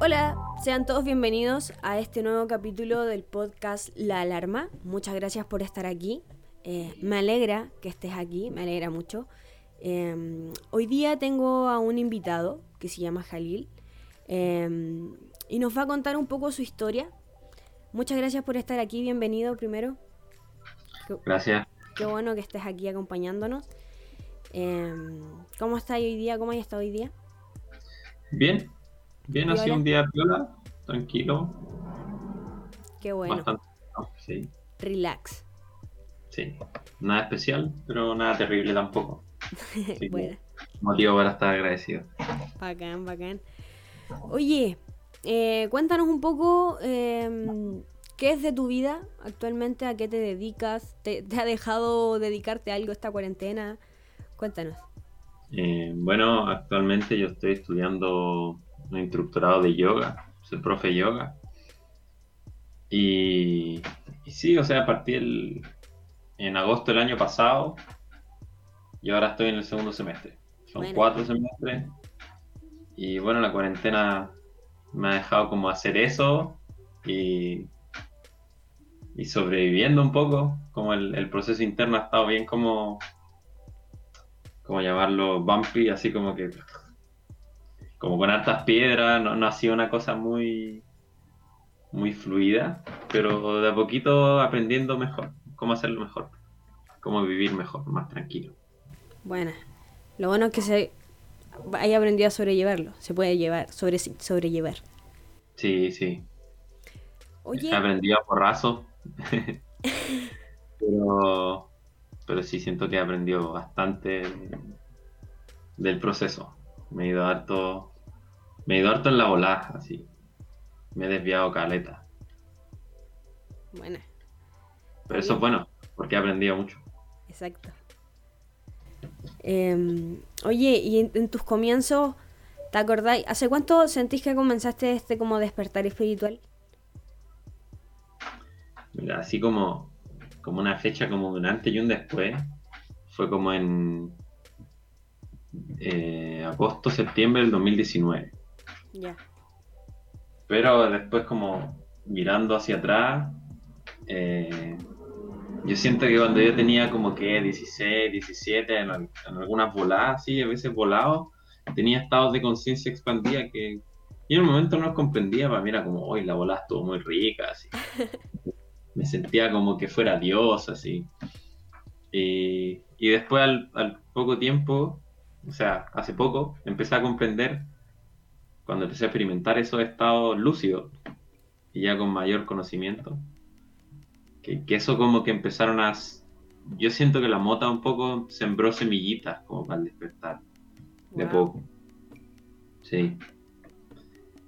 Hola, sean todos bienvenidos a este nuevo capítulo del podcast La Alarma. Muchas gracias por estar aquí. Eh, me alegra que estés aquí, me alegra mucho. Eh, hoy día tengo a un invitado que se llama Jalil eh, y nos va a contar un poco su historia. Muchas gracias por estar aquí, bienvenido primero. Gracias. Qué bueno que estés aquí acompañándonos. ¿Cómo estás hoy día? ¿Cómo has estado hoy día? Bien, bien, ha sido un día viola, tranquilo. Qué bueno. Bastante, sí. Relax. Sí, nada especial, pero nada terrible tampoco. Así bueno, Motivo para estar agradecido. bacán, bacán. Oye, eh, cuéntanos un poco em, qué es de tu vida actualmente, a qué te dedicas, ¿Te, te ha dejado dedicarte a algo esta cuarentena? Cuéntanos. Eh, bueno, actualmente yo estoy estudiando un instructorado de yoga, soy profe de yoga. Y, y sí, o sea, partí el, en agosto del año pasado y ahora estoy en el segundo semestre. Son Bueno. cuatro semestres. Y bueno, la cuarentena me ha dejado como hacer eso y, y sobreviviendo un poco. Como el, el proceso interno ha estado bien como, como llamarlo, bumpy, así como que como con hartas piedras, no, no ha sido una cosa muy muy fluida, pero de a poquito aprendiendo mejor, cómo hacerlo mejor, cómo vivir mejor, más tranquilo. Bueno, lo bueno es que se haya aprendido a sobrellevarlo. Se puede llevar, sobre, sobrellevar. Sí, sí. Oye, He aprendido a porrazo, pero, pero sí siento que he aprendido bastante del proceso. Me he ido harto, me he ido harto en la volada, así. Me he desviado caleta. bueno, Pero eso es bueno, porque he aprendido mucho. exacto. Em, oye, y en, en tus comienzos, ¿te acordáis? ¿Hace cuánto sentís que comenzaste este como despertar espiritual? Mira, así como, como una fecha como un antes y un después, fue como en eh, agosto, septiembre del 2019. Ya. Pero después como mirando hacia atrás, eh, yo siento que cuando yo tenía como que 16, 17, en, en algunas voladas, así, a veces volado, tenía estados de conciencia expandida que yo en un momento no los comprendía, para mí era como, hoy la volada estuvo muy rica, así. Me sentía como que fuera Dios, así. Y, y después al, al poco tiempo, o sea, hace poco, empecé a comprender cuando empecé a experimentar esos estados lúcidos y ya con mayor conocimiento, que, que eso como que empezaron a... Yo siento que la mota un poco sembró semillitas como para el despertar, de poco. Sí.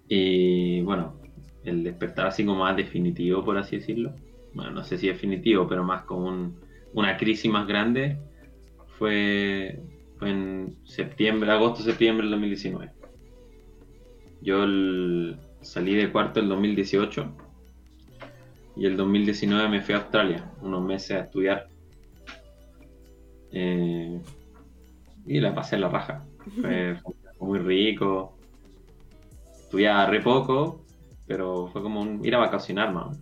Y bueno, el despertar así como más definitivo, por así decirlo. Bueno, no sé si definitivo, pero más como un- una crisis más grande, fue en septiembre, agosto, septiembre del 2019. Yo el- salí de cuarto el 2018 y el 2019 me fui a Australia unos meses a estudiar. Eh, y la pasé en la raja. Fue, fue muy rico. Estudiaba re poco, pero fue como un, ir a vacacionar, más.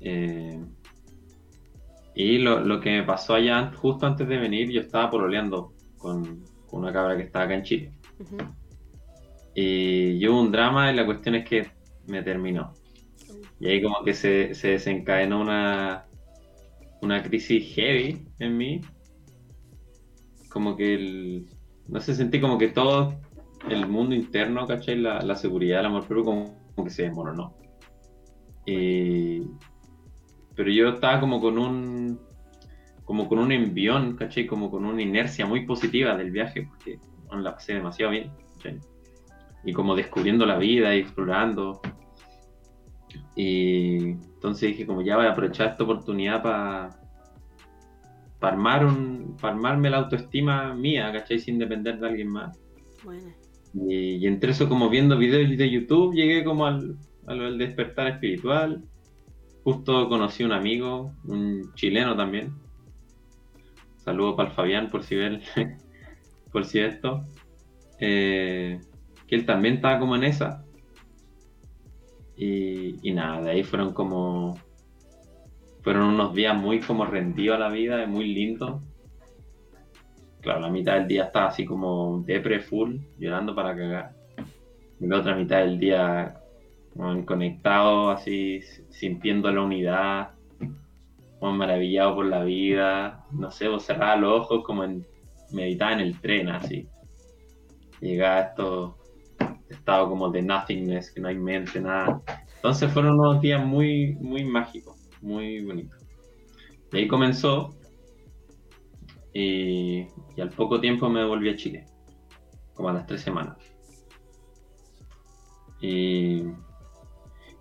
Eh, y lo, lo que me pasó allá, justo antes de venir, yo estaba pololeando con, con una cabra que estaba acá en Chile. Ujú. Y yo hubo un drama y la cuestión es que me terminó. Y ahí como que se, se desencadenó una, una crisis heavy en mí. Como que el, no sé, sentí como que todo el mundo interno, ¿cachai? La, la seguridad, el amor propio, como, como que se desmoronó. Y, pero yo estaba como con un como con un envión, ¿cachai? Como con una inercia muy positiva del viaje, porque bueno, la pasé demasiado bien, ¿cachai? Y como descubriendo la vida y explorando. Y entonces dije, como ya voy a aprovechar esta oportunidad para armar un, para armarme la autoestima mía, ¿cachai? Sin depender de alguien más. Bueno, Y, y entre eso, como viendo videos de YouTube, llegué como al, al, al despertar espiritual. Justo conocí un amigo, un chileno también. Saludo para el Fabián por si ve por si esto. Eh, que él también estaba como en esa. Y, nada, de ahí fueron como. Fueron unos días muy como rendidos a la vida, muy lindos. Claro, la mitad del día estaba así como depre full, llorando para cagar. Y la otra mitad del día conectado, así, sintiendo la unidad, maravillado por la vida. No sé, vos cerraba los ojos como en meditaba en el tren, así. Llegaba a esto estado como de nothingness, que no hay mente, nada. Entonces fueron unos días muy, muy mágicos, muy bonitos. Y ahí comenzó y, al poco tiempo me volví a Chile, como a las tres semanas. Y,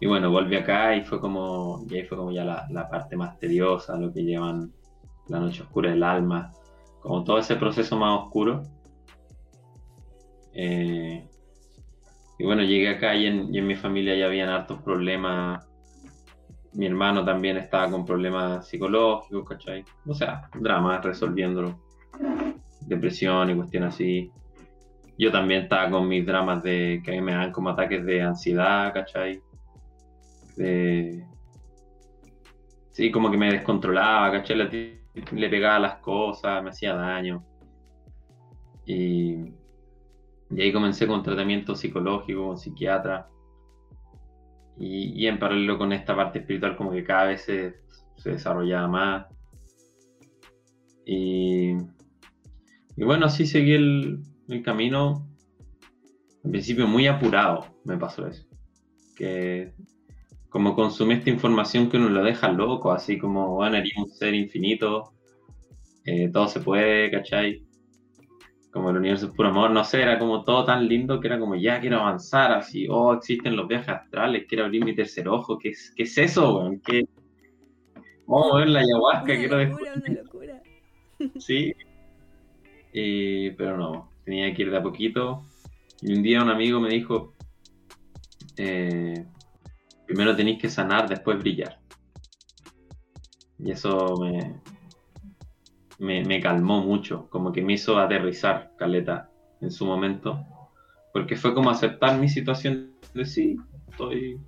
y bueno, volví acá y fue como, y ahí fue como ya la, la parte más tediosa, lo que llaman la noche oscura del alma, como todo ese proceso más oscuro. Eh, y bueno, llegué acá y en, mi familia ya habían hartos problemas. Mi hermano también estaba con problemas psicológicos, ¿cachai? O sea, dramas resolviéndolo. Depresión y cuestiones así. Yo también estaba con mis dramas de que a mí me dan como ataques de ansiedad, ¿cachai? De... Sí, como que me descontrolaba, ¿cachai? Le, pegaba las cosas, me hacía daño. Y y ahí comencé con tratamiento psicológico, con psiquiatra. Y, en paralelo con esta parte espiritual como que cada vez se, desarrollaba más. Y, bueno, así seguí el, camino. En principio muy apurado me pasó eso. Que como consumí esta información que uno lo deja loco, así como, bueno, eres un ser infinito, eh, todo se puede, ¿cachai? como el universo es puro amor, no sé, era como todo tan lindo que era como ya quiero avanzar, así, oh, existen los viajes astrales, quiero abrir mi tercer ojo, ¿qué es, qué es eso, weón? ¿Qué... Oh, ver la ayahuasca, una quiero locura, una locura. Sí, pero no, tenía que ir de a poquito. Y un día un amigo me dijo, eh, primero tenéis que sanar, después brillar. Y eso me, me, calmó mucho, como que me hizo aterrizar Caleta en su momento, porque fue como aceptar mi situación de sí, estoy,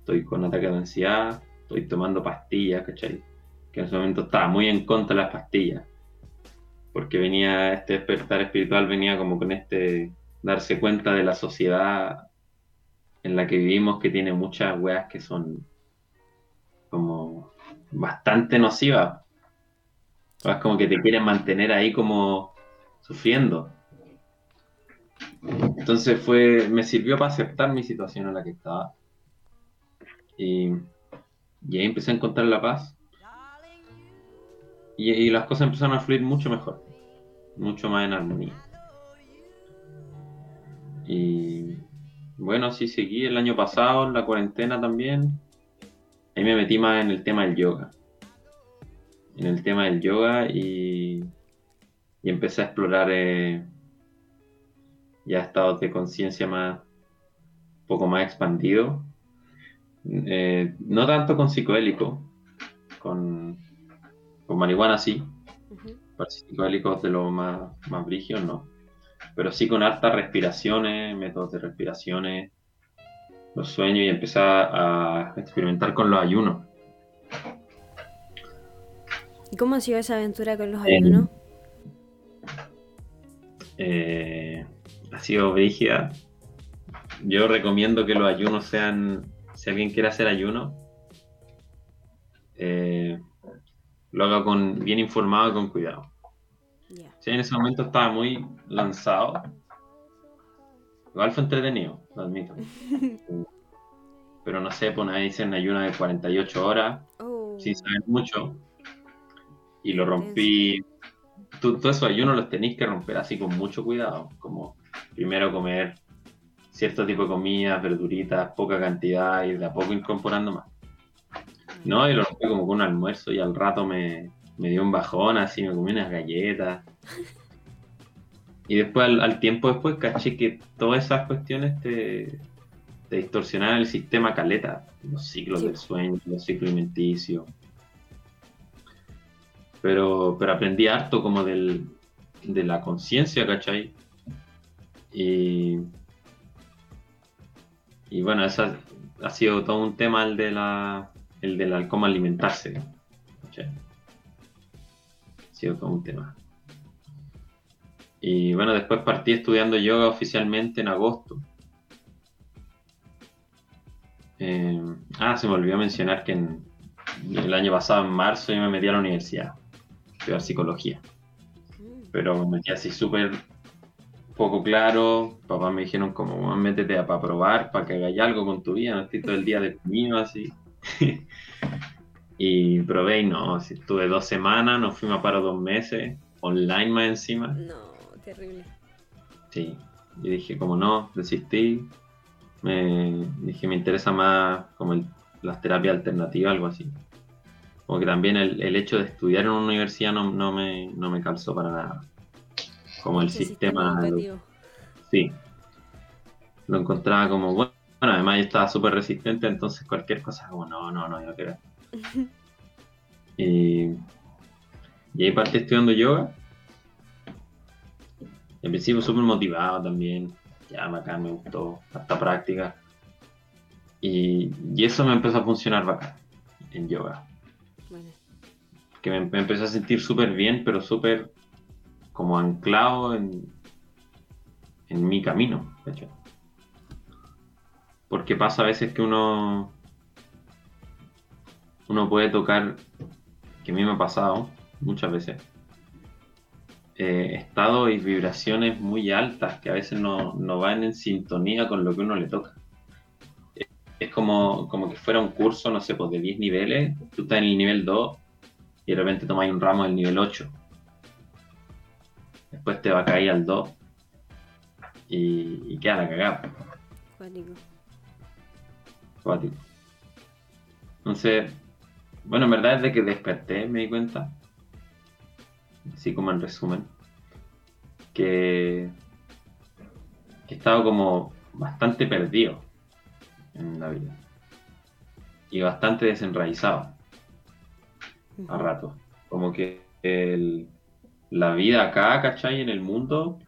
estoy con ataque de ansiedad, estoy tomando pastillas, ¿cachai? Que en ese momento estaba muy en contra de las pastillas, porque venía este despertar espiritual, venía como con este darse cuenta de la sociedad en la que vivimos que tiene muchas weas que son como bastante nocivas es como que te quieren mantener ahí como sufriendo. Entonces fue, me sirvió para aceptar mi situación en la que estaba. Y, ahí empecé a encontrar la paz. Y, las cosas empezaron a fluir mucho mejor, mucho más en armonía. Y bueno, así seguí el año pasado, en la cuarentena también. Ahí me metí más en el tema del yoga en el tema del yoga y, y empecé a explorar eh, ya estados de conciencia más, un poco más expandido. Eh, no tanto con psicoélico, con, con marihuana sí, para psicoélicos de los más, más brígidos no, pero sí con hartas respiraciones, métodos de respiraciones, los sueños y empecé a experimentar con los ayunos ¿Y cómo ha sido esa aventura con los ayunos? Eh, ha sido brígida. Yo recomiendo que los ayunos sean, si alguien quiere hacer ayuno, eh, lo haga con bien informado y con cuidado. Si en ese momento estaba muy lanzado, igual fue entretenido, lo admito. Pero no sé, pues ahí dicen ayuno de 48 horas, oh. sin saber mucho y lo rompí. Todo eso ayuno los tenéis que romper así con mucho cuidado, como primero comer cierto tipo de comida, verduritas, poca cantidad y de a poco incorporando más. No, y lo rompí como con un almuerzo y al rato me, dio un bajón, así me comí unas galletas. Y después, al, tiempo después, caché que todas esas cuestiones te, te distorsionaban el sistema caleta, los ciclos del sueño, los ciclos alimenticios pero, pero aprendí harto como del, de la conciencia, ¿cachai? Y, y bueno, esa, ha sido todo un tema el de la el del cómo alimentarse. Ha sido todo un tema. Y bueno, después partí estudiando yoga oficialmente en agosto. Eh, ah, se me olvidó mencionar que el año pasado, en marzo, yo me metí a la universidad, a estudiar psicología. Mm. Pero me metí así súper poco claro. Papá me dijeron como, métete a, para probar, para que hagáis algo con tu vida, no estoy todo el día deprimido así. y probé y no, estuve dos semanas, nos fuimos a paro dos meses, online más encima. No, terrible. Sí, y dije como no, desistí. Me dije me interesa más como el, las terapias alternativas, algo así. Como que también el, el hecho de estudiar en una universidad no, no, me, no me calzó para nada. Como el sistema... sí. Lo encontraba como bueno bueno, además yo estaba súper resistente, entonces cualquier cosa como, no, no, no, yo quiero. y, y ahí partí estudiando yoga. En principio súper motivado también. Ya bacán, me gustó esta práctica. Y, y, eso me empezó a funcionar bacán en yoga. Que me, me, empezó a sentir súper bien, pero súper como anclado en, en mi camino, de hecho. Porque pasa a veces que uno. Uno puede tocar, que a mí me ha pasado muchas veces, eh, estados y vibraciones muy altas que a veces no, van en sintonía con lo que uno le toca. Es como, como que fuera un curso, no sé, pues de 10 niveles, tú estás en el nivel 2 y de repente tomas un ramo del nivel 8. Después te va a caer al 2 y, y queda la cagada. Entonces, bueno, en verdad desde que desperté me di cuenta, así como en resumen, que, he estado como bastante perdido en la vida y bastante desenraizado a rato. Como que la vida acá, ¿cachai? En el mundo,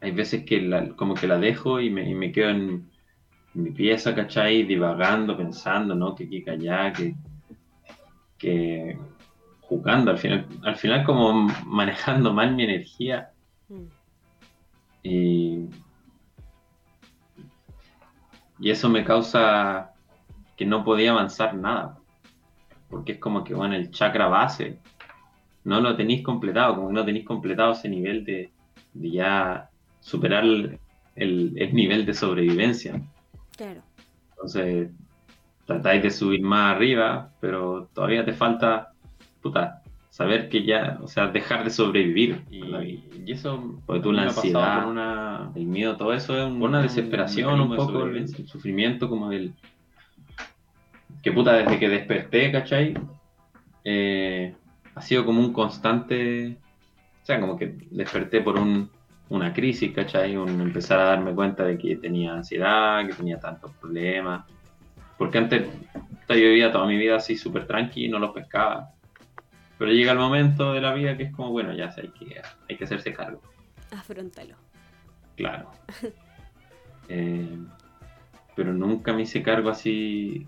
hay veces que como que la dejo y me, y me quedo en, mi pieza, ¿cachai? Divagando, pensando, ¿no? Que aquí, allá, que, que jugando, al final, al final como manejando mal mi energía. Mm. Y, y eso me causa que no podía avanzar nada. Porque es como que, bueno, el chakra base no lo tenéis completado, como que no tenéis completado ese nivel de, de ya superar el, el nivel de sobrevivencia. Entonces, tratáis de subir más arriba, pero todavía te falta, puta, saber que ya, o sea, dejar de sobrevivir. Y, eso, porque tú la ansiedad, una, el miedo, todo eso es una desesperación, un, poco, el, sufrimiento como del... Que puta, desde que desperté, ¿cachai? Eh, ha sido como un constante, o sea, como que desperté por un una crisis, ¿cachai? Un empezar a darme cuenta de que tenía ansiedad, que tenía tantos problemas. Porque antes yo vivía toda mi vida así súper tranqui y no los pescaba. Pero llega el momento de la vida que es como, bueno, ya sé, hay que, hay que hacerse cargo. Afrontalo. Claro. Eh, pero nunca me hice cargo así.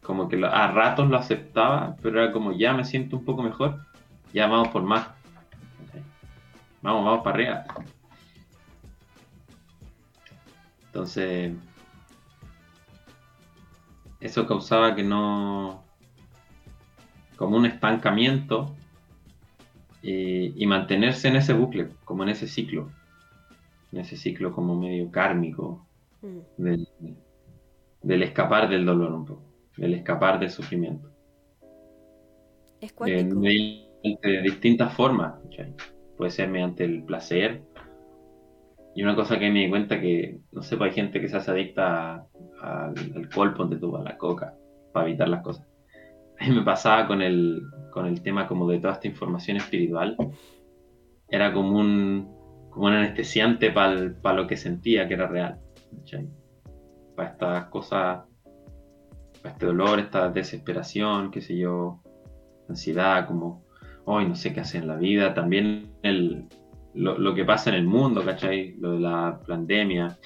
Como que a ratos lo aceptaba, pero era como, ya me siento un poco mejor, ya vamos por más Vamos, vamos para arriba. Entonces, eso causaba que no, como un estancamiento y, mantenerse en ese bucle, como en ese ciclo, en ese ciclo como medio kármico mm. del, escapar del dolor un poco, del escapar del sufrimiento. Es de, de, distintas formas puede ser mediante el placer. Y una cosa que me di cuenta que, no sé, pues hay gente que se hace adicta al alcohol, ponte tú, a la coca, para evitar las cosas. Me pasaba con el, con el tema como de toda esta información espiritual. Era como un, como un anestesiante para lo que sentía que era real. Para estas cosas, para este dolor, esta desesperación, qué sé yo, ansiedad, como hoy no sé qué hacer en la vida, también el, lo, que pasa en el mundo, ¿cachai? Lo de la pandemia,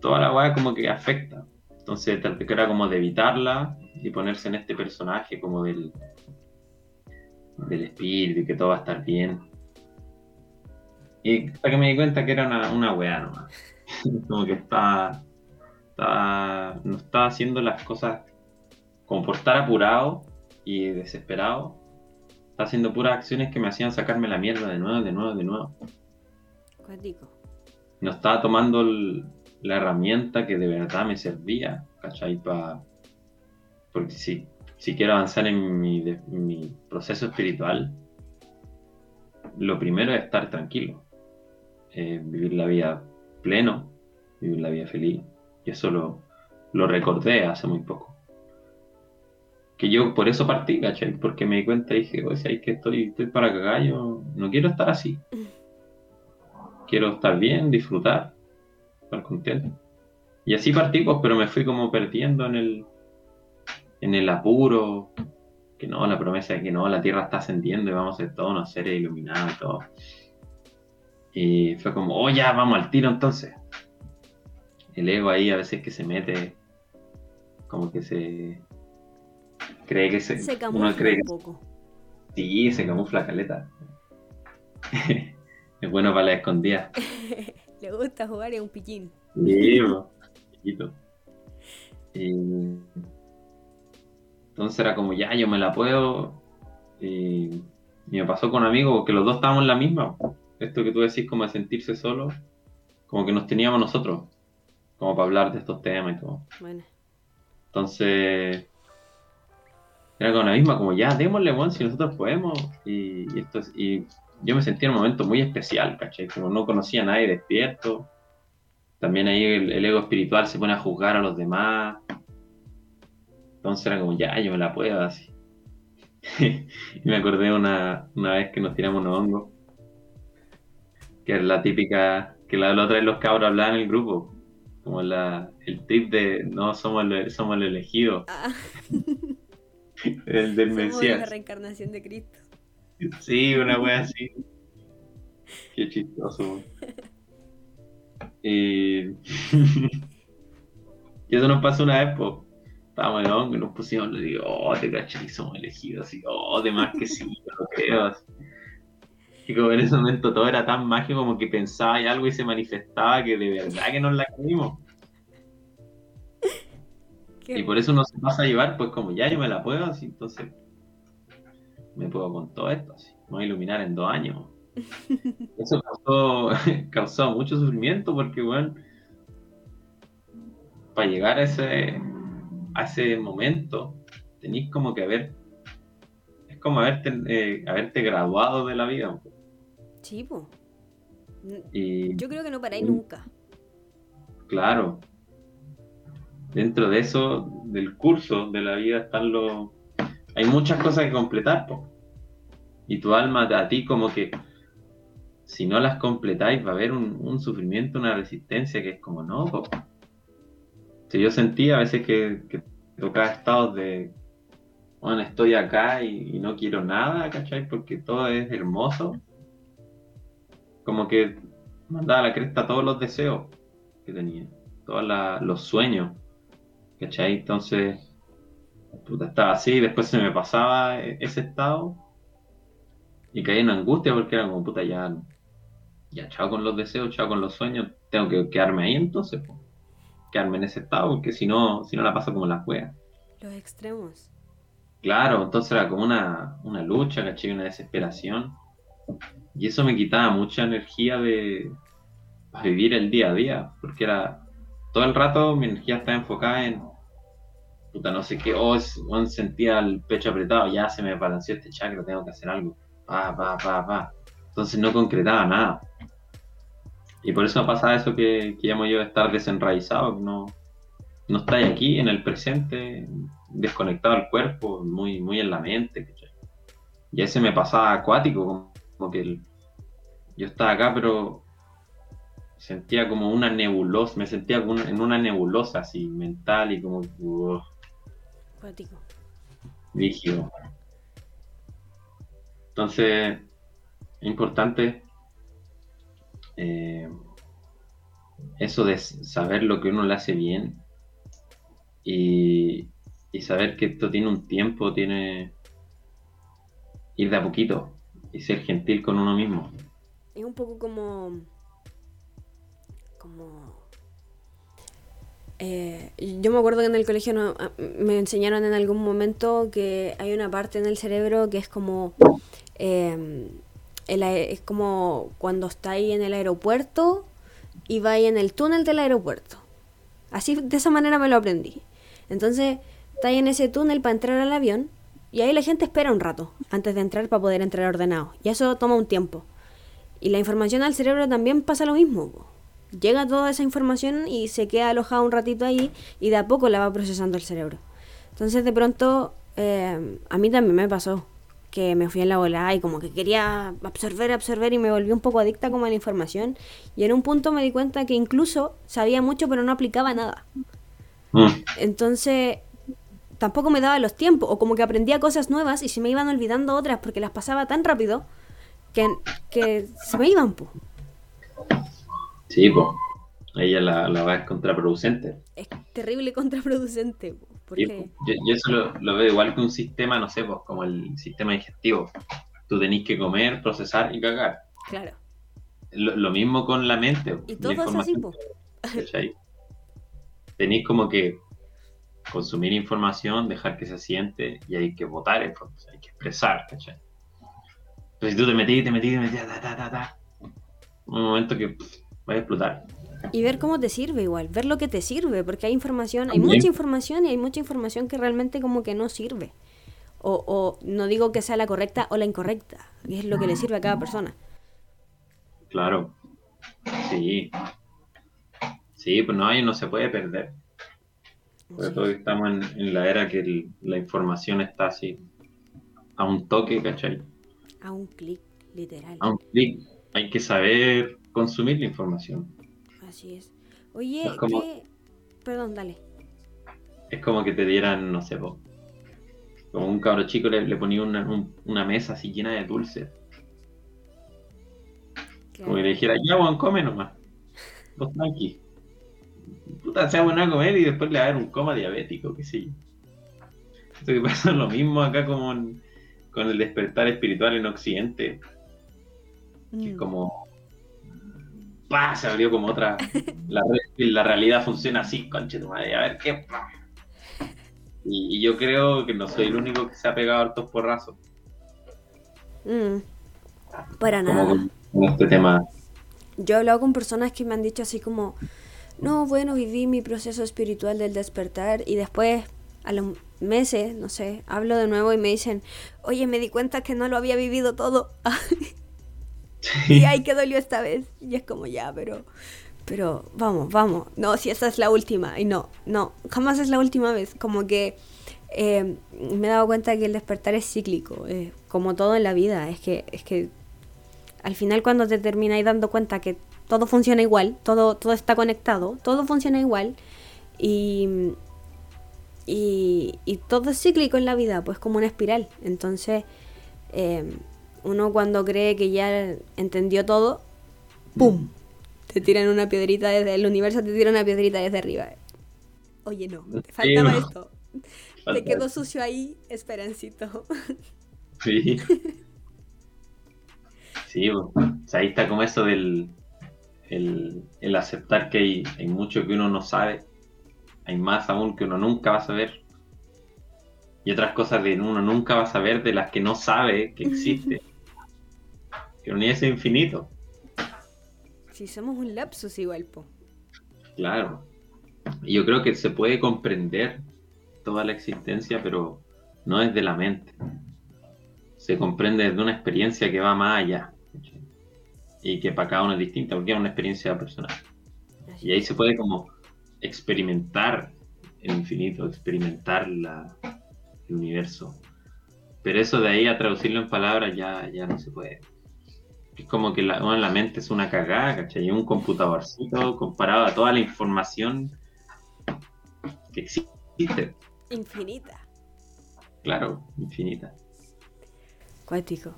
toda la weá como que afecta. Entonces que era como de evitarla y ponerse en este personaje como del, del espíritu y que todo va a estar bien. Y hasta que me di cuenta que era una, una weá nomás. como que está, está, no estaba haciendo las cosas como por estar apurado y desesperado. Está haciendo puras acciones que me hacían sacarme la mierda de nuevo, de nuevo, de nuevo. No estaba tomando la herramienta que de verdad me servía, ¿cachai? Pa, porque si, si quiero avanzar en mi, mi proceso espiritual, lo primero es estar tranquilo, eh, vivir la vida pleno, vivir la vida feliz. Y eso lo, lo recordé hace muy poco. Que yo por eso partí, ¿cachai? Porque me di cuenta y dije, oye, hay que estoy, estoy para cagar, yo no quiero estar así. Quiero estar bien, disfrutar, estar contento. Y así partí, pues, pero me fui como perdiendo en el, en el apuro, que no, la promesa de que no, la Tierra está ascendiendo y vamos a ser todos unos seres iluminados y todo. Y fue como, oh, ya, vamos al tiro entonces. El ego ahí a veces que se mete, como que se cree que se. Se camufla un poco. Sí, se camufla caleta. es bueno para la escondida. Le gusta jugar en un piquín. Sí, piquito. Y... Entonces era como, ya, yo me la puedo. Y, me pasó con amigos que los dos estábamos en la misma esto que tú decís como de sentirse solo, como que nos teníamos nosotros, como para hablar de estos temas y todo. Bueno. Entonces, era con la misma, como ya, démosle, bueno, si nosotros podemos. Y, esto y yo me sentía en un momento muy especial, ¿cachai? Como no conocía a nadie despierto. También ahí el, ego espiritual se pone a juzgar a los demás. Entonces era como, ya, yo me la puedo así. y me acordé una, una vez que nos tiramos unos hongos que es la típica, que la, otra vez los cabros hablaban en el grupo, como la, el tip de no somos el, somos el elegido. Ah. el del Mesías. la reencarnación de Cristo. Sí, una wea así. Qué chistoso. y... y eso nos pasó una vez, pues. Estábamos en hongo y nos pusimos, le digo, oh, te caché, somos elegidos, así, oh, de más que sí, lo creo. Y como en ese momento todo era tan mágico como que pensaba y algo y se manifestaba que de verdad que nos la comimos. Y por eso no se pasa a llevar, pues como ya yo me la puedo, así entonces me puedo con todo esto, así. Me voy a iluminar en dos años. Eso causó, mucho sufrimiento porque, bueno, para llegar a ese, a ese momento, tenéis como que haber, es como haberte, eh, haberte graduado de la vida. Sí, Yo creo que no paráis nunca. Claro. Dentro de eso, del curso de la vida, están los. Hay muchas cosas que completar, Y tu alma a ti, como que. Si no las completáis, va a haber un, sufrimiento, una resistencia que es como, no, Si yo sentía a veces que, que tocaba estados de. Bueno, estoy acá y, y no quiero nada, ¿cachai? Porque todo es hermoso como que mandaba a la cresta todos los deseos que tenía, todos los sueños, ¿cachai? Entonces, puta, estaba así, después se me pasaba e-, ese estado y caí en angustia porque era como, puta, ya, ya chao con los deseos, chao con los sueños, tengo que quedarme ahí entonces, quedarme en ese estado, porque si no, si no la paso como la juega. Los extremos. Claro, entonces era como una, una lucha, ¿cachai? Una desesperación. Y eso me quitaba mucha energía de vivir el día a día, porque era todo el rato mi energía estaba enfocada en puta no sé qué, oh, sentía el pecho apretado, ya se me balanceó este chakra, tengo que hacer algo, pa, pa, pa, pa. Entonces no concretaba nada. Y por eso pasa eso que, que llamo yo estar desenraizado, no, no estáis aquí en el presente, desconectado al cuerpo, muy, muy en la mente. Y ese me pasaba acuático, como como que yo estaba acá, pero sentía como una nebulosa, me sentía en una nebulosa así, mental y como... Rígido. Entonces, es importante eh, eso de saber lo que uno le hace bien y, y saber que esto tiene un tiempo, tiene ir de a poquito y ser gentil con uno mismo. Es un poco como. como. Eh, yo me acuerdo que en el colegio no, ah, me enseñaron en algún momento que hay una parte en el cerebro que es como. Eh, es como cuando está ahí en el aeropuerto y va ahí en el túnel del aeropuerto. Así, de esa manera me lo aprendí. Entonces, está ahí en ese túnel para entrar al avión y ahí la gente espera un rato antes de entrar para poder entrar ordenado. Y eso toma un tiempo. Y la información al cerebro también pasa lo mismo. Llega toda esa información y se queda alojada un ratito ahí y de a poco la va procesando el cerebro. Entonces de pronto eh, a mí también me pasó que me fui en la bola y como que quería absorber, absorber y me volví un poco adicta como a la información. Y en un punto me di cuenta que incluso sabía mucho pero no aplicaba nada. Mm. Entonces tampoco me daba los tiempos, o como que aprendía cosas nuevas y se me iban olvidando otras porque las pasaba tan rápido que, que se me iban, po. Sí, pues. Ella la, la va es contraproducente. Es terrible contraproducente. Porque... yo, eso lo, veo igual que un sistema, no sé, pues, como el sistema digestivo. Tú tenés que comer, procesar y cagar. Claro. Lo, mismo con la mente. Y todo es así, po. Tenéis como que consumir información, dejar que se siente y hay que votar, hay que expresar, ¿cachai? Entonces si tú te metís, te metís, te metís, ta, ta, ta, ta, un momento que a explotar. Y ver cómo te sirve igual, ver lo que te sirve, porque hay información, hay mucha información y hay mucha información que realmente como que no sirve. O, o no digo que sea la correcta o la incorrecta, es lo que le sirve a cada persona. Claro, sí. Sí, pues no, hay, no se puede perder. Sobre todo que estamos en, la era que la información está así, a un toque, ¿cachai? A un clic, literal. A un clic. Hay que saber consumir la información. Así es. Oye, Perdón, dale. Es como que te dieran, no sé, como un cabro chico le, ponía una, mesa así llena de dulces. Como que le dijera, ya, Juan, come nomás. Vos tranqui puta, sea buena a comer y después le va a dar un coma diabético, qué sé yo. Esto que pasa lo mismo acá como con el despertar espiritual en Occidente. Que es mm. como. ¡Pah! Se abrió como otra. La, la realidad funciona así, conche tu madre. A ver qué. Y, yo creo que no soy el único que se ha pegado altos porrazos. Mm. Para nada. Con este tema. Yo he hablado con personas que me han dicho así como no, bueno, viví mi proceso espiritual del despertar y después a los meses, no sé, hablo de nuevo y me dicen, oye, me di cuenta que no lo había vivido todo. y ay, que dolió esta vez. Y es como ya, pero, pero vamos, vamos. No, si esta es la última. Y no, no, jamás es la última vez. Como que eh, me he dado cuenta que el despertar es cíclico, eh, como todo en la vida. Es que, es que al final cuando te terminas dando cuenta que todo funciona igual, todo, todo está conectado, todo funciona igual y, y, todo es cíclico en la vida, pues como una espiral. Entonces, em, uno cuando cree que ya entendió todo, ¡pum! Te tiran una piedrita desde el universo, te tira una piedrita desde arriba. Oye, no, te faltaba esto. Te quedó sucio ahí, esperancito. Sí. Sí, pues, ahí está como eso del, el, aceptar que hay, hay, mucho que uno no sabe, hay más aún que uno nunca va a saber, y otras cosas que uno nunca va a saber de las que no sabe que existe. Que un es infinito. Si somos un lapsus igual, po. Claro. Yo creo que se puede comprender toda la existencia, pero no desde la mente. Se comprende desde una experiencia que va más allá y que para cada uno es distinta, porque es una experiencia personal. Y ahí se puede como experimentar el infinito, experimentar la, el universo. Pero eso de ahí a traducirlo en palabras ya, ya no se puede. Es como que la, la mente es una cagada, ¿cachai? Y un computadorcito comparado a toda la información que existe. Infinita. Claro, infinita. Cuático.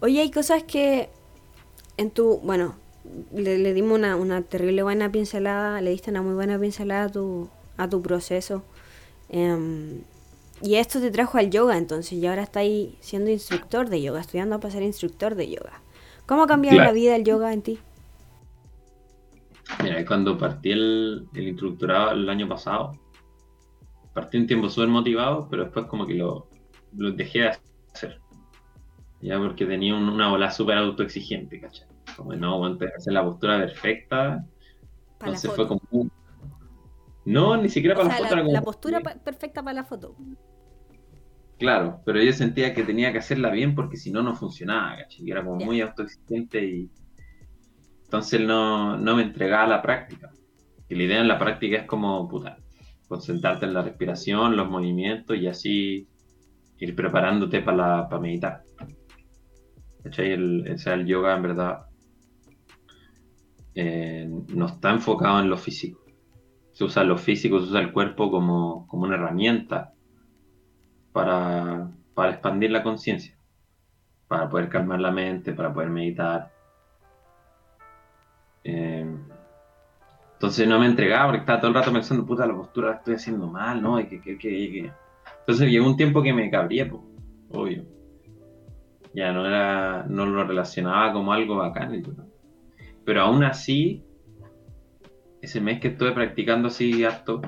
Oye, hay cosas que en tu, bueno, le, dimos una, terrible buena pincelada, le diste una muy buena pincelada a tu, a tu proceso. Em, y esto te trajo al yoga, entonces, y ahora estáis siendo instructor de yoga, estudiando para ser instructor de yoga. ¿Cómo ha cambiado la vida el yoga en ti? Mira, cuando partí el, el instructorado el año pasado, partí un tiempo súper motivado, pero después como que lo, lo dejé de hacer. Ya porque tenía una bola súper autoexigente, ¿cachai? Como no, antes de hacer la postura perfecta. entonces fue como. No, ni siquiera para la foto. La, la postura perfecta para la foto. Claro, pero yo sentía que tenía que hacerla bien porque si no, no funcionaba, ¿cachai? era como muy autoexigente y. Entonces no, no me entregaba a la práctica. Y la idea en la práctica es como, puta, concentrarte en la respiración, los movimientos y así ir preparándote para, para meditar. ¿Cachai? El, o sea, el yoga en verdad eh, no está enfocado en lo físico. Se usa lo físico, se usa el cuerpo como, como una herramienta para, para expandir la conciencia, para poder calmar la mente, para poder meditar. Eh, entonces no me entregaba porque estaba todo el rato pensando, puta, la postura la estoy haciendo mal, ¿no? Y que, que, que, Entonces llegó un tiempo que me cabría, pues, obvio. Ya no era, no lo relacionaba como algo bacán. Pero aún así, ese mes que estuve practicando así harto,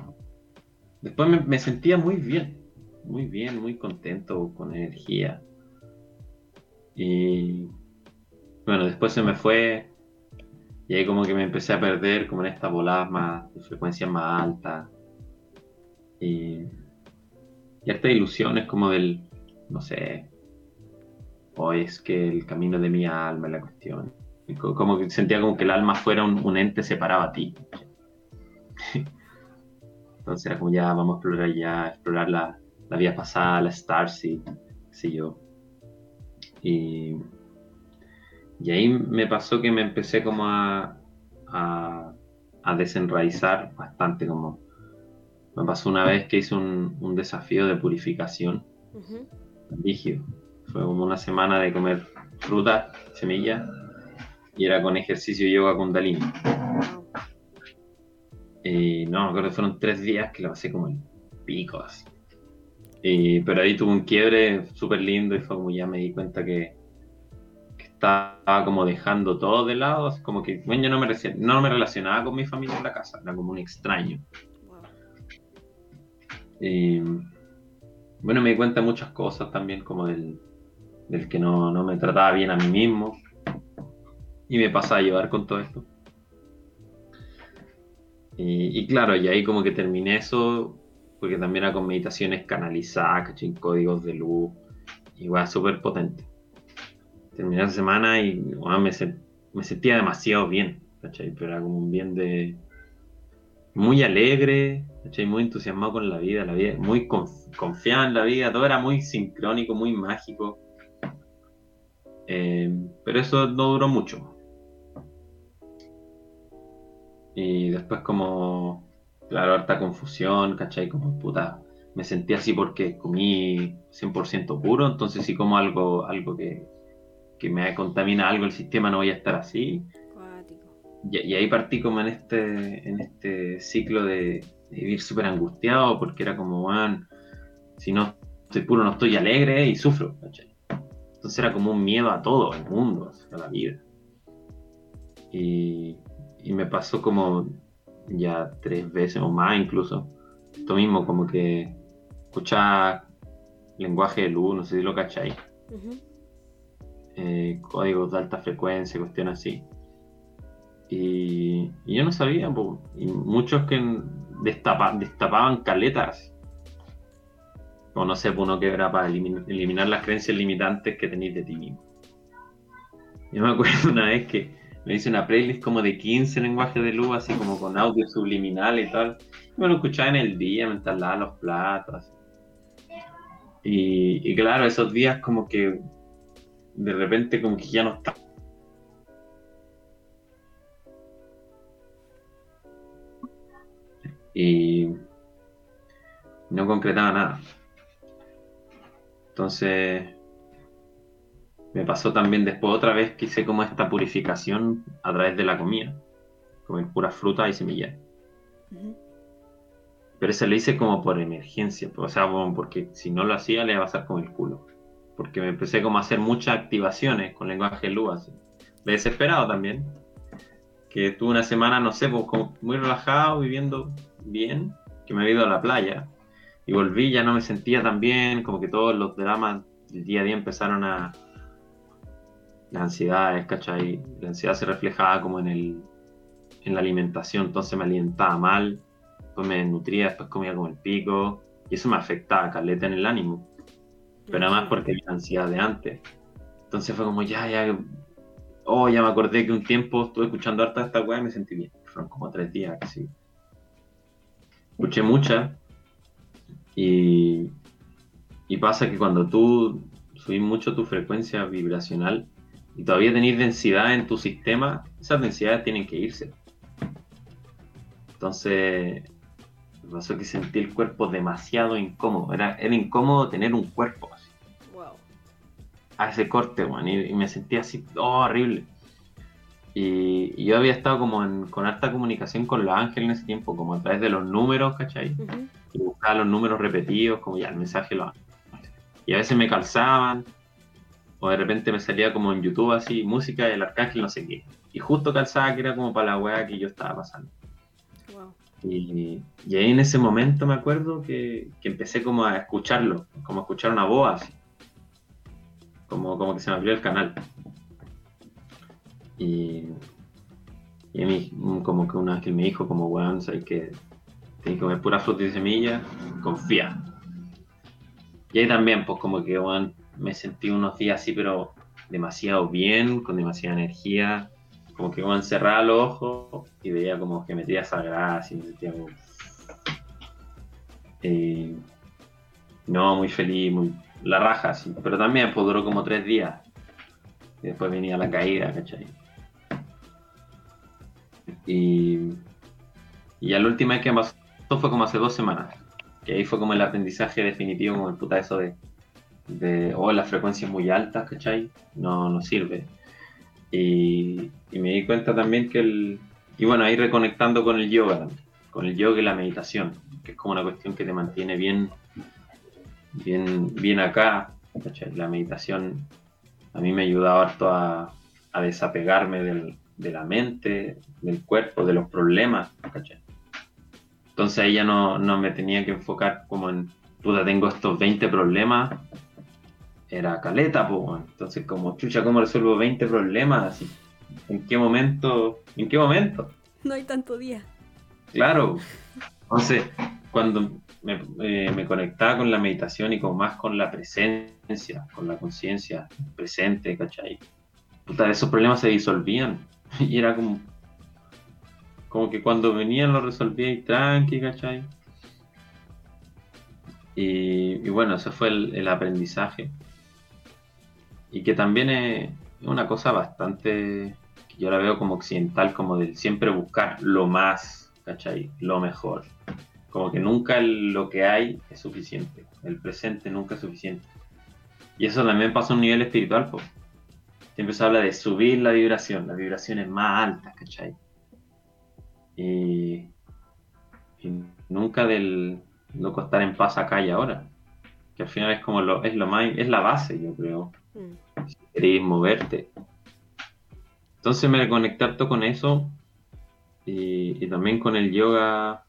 después me sentía muy bien, muy bien, muy contento, con energía. Y bueno, después se me fue y ahí como que me empecé a perder como en estas voladas más, de frecuencias más altas. Y, y esta ilusión es como del, no sé, o es que el camino de mi alma es la cuestión. como que sentía como que el alma fuera un, ente separado a ti. Entonces era como ya, vamos a explorar ya, explorar la, la vida pasada, la Starseed, sé yo. Y y ahí me pasó que me empecé como a, a, desenraizar bastante, como me pasó una vez que hice un, desafío de purificación rígido. Fue como una semana de comer fruta, semillas, y era con ejercicio yoga kundalini. Y no, creo que fueron tres días que lo pasé como en pero ahí tuve un quiebre súper lindo y fue como ya me di cuenta que estaba como dejando todo de lado, como que bueno, yo no me, no me relacionaba con mi familia en la casa, era como un extraño. Y bueno, me di cuenta de muchas cosas también, como del, del que no, no, me trataba bien a mí mismo. Y me pasaba a llevar con todo esto. Y, y claro, y ahí como que terminé eso, porque también era con meditaciones canalizadas, códigos de luz, igual súper potente terminé la semana y me, sentía demasiado bien, ¿cachai? Pero era como un bien de... Muy alegre, ¿cachai? Muy entusiasmado con la vida, la vida muy confiado en la vida, todo era muy sincrónico, muy mágico. Eh, pero eso no duró mucho. Y después como, claro, harta confusión, ¿cachai? Como puta, me sentí así porque comí 100% puro, entonces si como algo, algo que, que me contamina algo el sistema, no voy a estar así. Y, ahí partí como en este, en este ciclo de, vivir súper angustiado, porque era como, bueno, si no estoy puro, no estoy alegre y sufro. Entonces era como un miedo a todo, al mundo, a la vida. Y, y me pasó como ya tres veces o más incluso. Esto mismo, como que escuchaba lenguaje de luz, no sé si lo cacháis. Eh, códigos de alta frecuencia, cuestiones así. Y, yo no sabía, y muchos que destapaban caletas. O no sé, uno que era para eliminar, las creencias limitantes que tenéis de ti mismo. Yo me acuerdo una vez que me hice una playlist como de 15 lenguajes de luz, así como con audio subliminal y tal. Y me lo escuchaba en el día mientras lavaba los platos. Y, y claro, esos días como que de repente como que ya no está. Y no concretaba nada. Entonces, me pasó también después otra vez que hice como esta purificación a través de la comida, comer puras frutas y semillas. Pero ese lo hice como por emergencia, o sea, porque si no lo hacía le iba a pasar con el culo. Porque me empecé como a hacer muchas activaciones con lenguaje así. desesperado también. Que tuve una semana, no sé, pues como muy relajado, viviendo bien, que me había ido a la playa. Y volví, ya no me sentía tan bien, como que todos los dramas del día a día empezaron a, las ansiedades, ¿cachai? La ansiedad se reflejaba como en, el, en la alimentación, entonces me alimentaba mal, después me nutría, después comía como el pico, y eso me afectaba, caleta en el ánimo. Pero además porque había ansiedad de antes. Entonces fue como, ya, ya, oh, ya me acordé que un tiempo estuve escuchando harta esta weá y me sentí bien. Fueron como tres días casi. Escuché mucha y, y pasa que cuando tú subís mucho tu frecuencia vibracional, y todavía tenéis densidad en tu sistema, esas densidades tienen que irse. Entonces, me pasó que sentí el cuerpo demasiado incómodo. Era, era incómodo tener un cuerpo así. Wow. A ese corte, man, y, me sentía así, oh, horrible. Y, yo había estado como con harta comunicación con los ángeles en ese tiempo, como a través de los números, ¿cachai? Y buscaba los números repetidos, como ya el mensaje lo Y a veces me calzaban, o de repente me salía como en YouTube así, música del arcángel, no sé qué. Y justo calzaba que era como para la weá que yo estaba pasando. Y, ahí en ese momento me acuerdo que, empecé como a escucharlo, como a escuchar una voz así. Como, como que se me abrió el canal. Y, y a mí, como que un ángel me dijo, como weón, sabes que tienes que comer pura fruta y semilla, confía. Y ahí también, pues como que weón, me sentí unos días así, pero demasiado bien, con demasiada energía, como que como encerraba los ojos y veía como que metía esa grasa y me sentía como... Eh, no, muy feliz, muy... La raja, sí. Pero también pues, duró como tres días. Y después venía la caída, ¿cachai? Y, y ya la última vez que pasó fue como hace dos semanas. Que ahí fue como el aprendizaje definitivo, como el puta eso de de, oh, las frecuencias muy altas, ¿cachai? No, no sirve. Y, me di cuenta también que el... Y bueno, ahí reconectando con el yoga, con el yoga y la meditación, que es como una cuestión que te mantiene bien, bien, bien acá, ¿cachai? La meditación a mí me ayudaba harto a, a desapegarme de la mente, del cuerpo, de los problemas, ¿cachai? Entonces ahí ya no, no me tenía que enfocar como en, puta, tengo estos 20 problemas, era caleta, pues, entonces como, chucha, ¿cómo resuelvo 20 problemas? ¿En qué momento? ¿En qué momento? No hay tanto día. Claro. Entonces, cuando eh, me, conectaba con la meditación y con más con la presencia, con la conciencia presente, ¿cachai? Puta, esos problemas se disolvían. Y era como, como que cuando venían lo resolvía y tranqui, ¿cachai? Y, bueno, ese fue el aprendizaje y que también es una cosa bastante que yo la veo como occidental, como de siempre buscar lo más, ¿cachai? Lo mejor. Como que nunca lo que hay es suficiente, el presente nunca es suficiente. Y eso también pasa a un nivel espiritual, pues. Siempre se habla de subir la vibración, las vibraciones más altas, ¿cachai? Y, y nunca del no estar en paz acá y ahora. Que al final es como lo, es lo más, es la base, yo creo, si queréis moverte. Entonces me conecté harto con eso y, también con el yoga.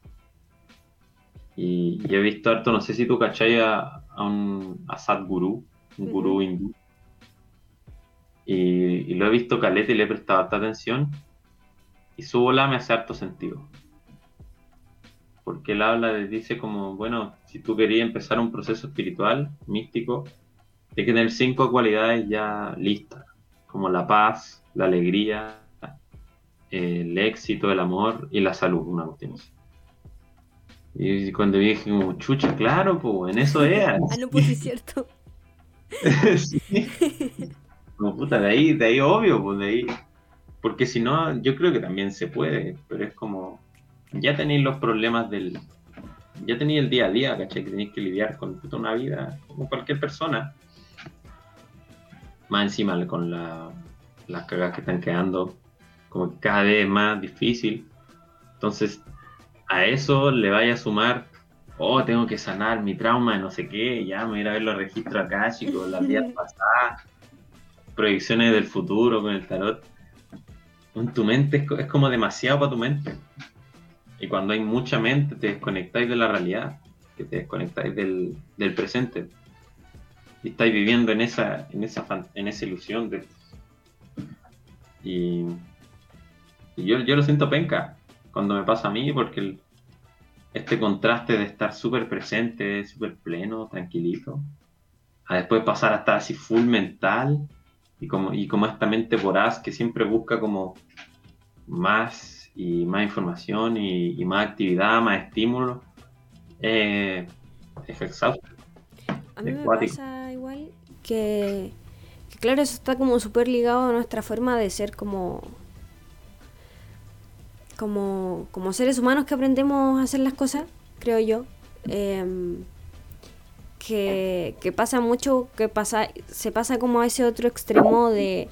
Y, he visto harto, no sé si tú cachai a, un a Sadhguru, un gurú hindú. Y, lo he visto caleta y le he prestado harta atención. Y su bola me hace harto sentido. Porque él habla, dice como, bueno, si tú querías empezar un proceso espiritual, místico, hay que tener cinco cualidades ya listas, como la paz, la alegría, el éxito, el amor y la salud, una cuestión Y cuando dije, como, chucha, claro, pues en eso es. ah, no, pues es cierto. Como puta, de ahí, de ahí obvio, pues de ahí. Porque si no, yo creo que también se puede, pero es como, ya tenéis los problemas del, ya tenéis el día a día, ¿cachai? Que tenéis que lidiar con toda una vida, como cualquier persona. Más encima con las cagas que están quedando, como que cada vez más difícil. Entonces, a eso le vaya a sumar, oh, tengo que sanar mi trauma no sé qué, ya me voy a a ver los registros acá, chicos, las días pasadas, proyecciones del futuro con el tarot. En tu mente es, como demasiado para tu mente. Y cuando hay mucha mente, te desconectáis de la realidad, que te desconectáis del presente y estáis viviendo en esa, en esa, en esa ilusión de... Y, yo, yo, lo siento penca cuando me pasa a mí porque este contraste de estar súper presente, súper pleno, tranquilito, a después pasar a estar así full mental y como, y como esta mente voraz que siempre busca como más y más información y, más actividad, más estímulo, eh, es exhausto. A mí me pasa que, claro, eso está como súper ligado a nuestra forma de ser como, como, como seres humanos que aprendemos a hacer las cosas, creo yo. Em, que, pasa mucho, que pasa, se pasa como a ese otro extremo de,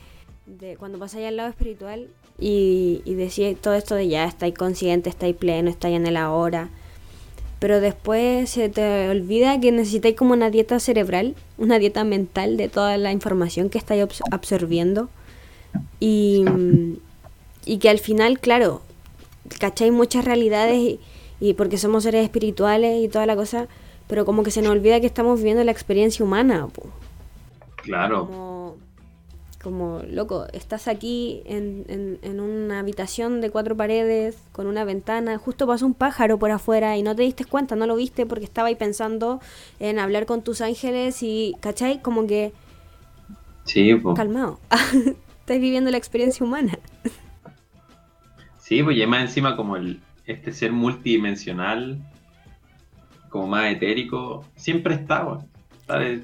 de cuando pasáis al lado espiritual y, y decís todo esto de ya estáis consciente, estáis pleno, estáis en el ahora pero después se te olvida que necesitáis como una dieta cerebral, una dieta mental de toda la información que estáis absorbiendo y, y que al final, claro, cacháis muchas realidades y, porque somos seres espirituales y toda la cosa, pero como que se nos olvida que estamos viviendo la experiencia humana. Claro como, loco, estás aquí en, en, una habitación de cuatro paredes, con una ventana, justo pasó un pájaro por afuera y no te diste cuenta, no lo viste porque estaba ahí pensando en hablar con tus ángeles y, ¿cachai? Como que... Sí, pues. Calmado. estás viviendo la experiencia humana. sí, pues y más encima como el, este ser multidimensional, como más etérico, siempre está, ¿sabes?